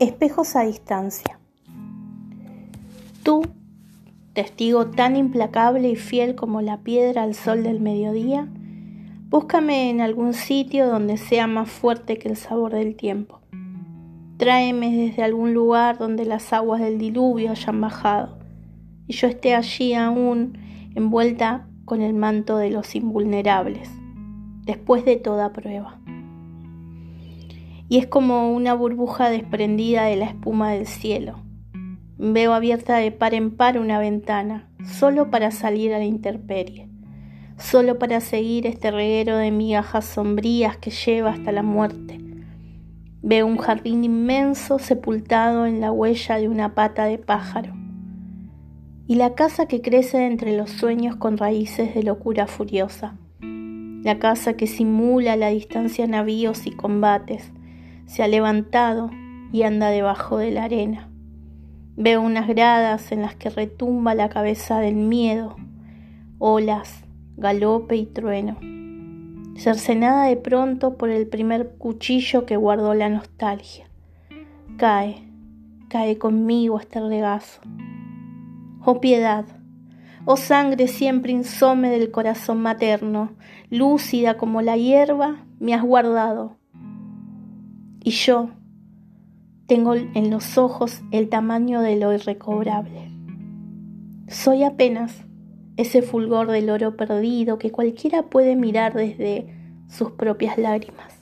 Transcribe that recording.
Espejos a distancia. Tú, testigo tan implacable y fiel como la piedra al sol del mediodía, búscame en algún sitio donde sea más fuerte que el sabor del tiempo. Tráeme desde algún lugar donde las aguas del diluvio hayan bajado y yo esté allí aún envuelta con el manto de los invulnerables, después de toda prueba y es como una burbuja desprendida de la espuma del cielo. Veo abierta de par en par una ventana, solo para salir a la intemperie, solo para seguir este reguero de migajas sombrías que lleva hasta la muerte. Veo un jardín inmenso sepultado en la huella de una pata de pájaro, y la casa que crece entre los sueños con raíces de locura furiosa, la casa que simula la distancia navíos y combates, se ha levantado y anda debajo de la arena. Veo unas gradas en las que retumba la cabeza del miedo, olas, galope y trueno, cercenada de pronto por el primer cuchillo que guardó la nostalgia. Cae, cae conmigo este regazo. Oh piedad, oh sangre siempre insome del corazón materno, lúcida como la hierba, me has guardado y yo tengo en los ojos el tamaño de lo irrecobrable. Soy apenas ese fulgor del oro perdido que cualquiera puede mirar desde sus propias lágrimas.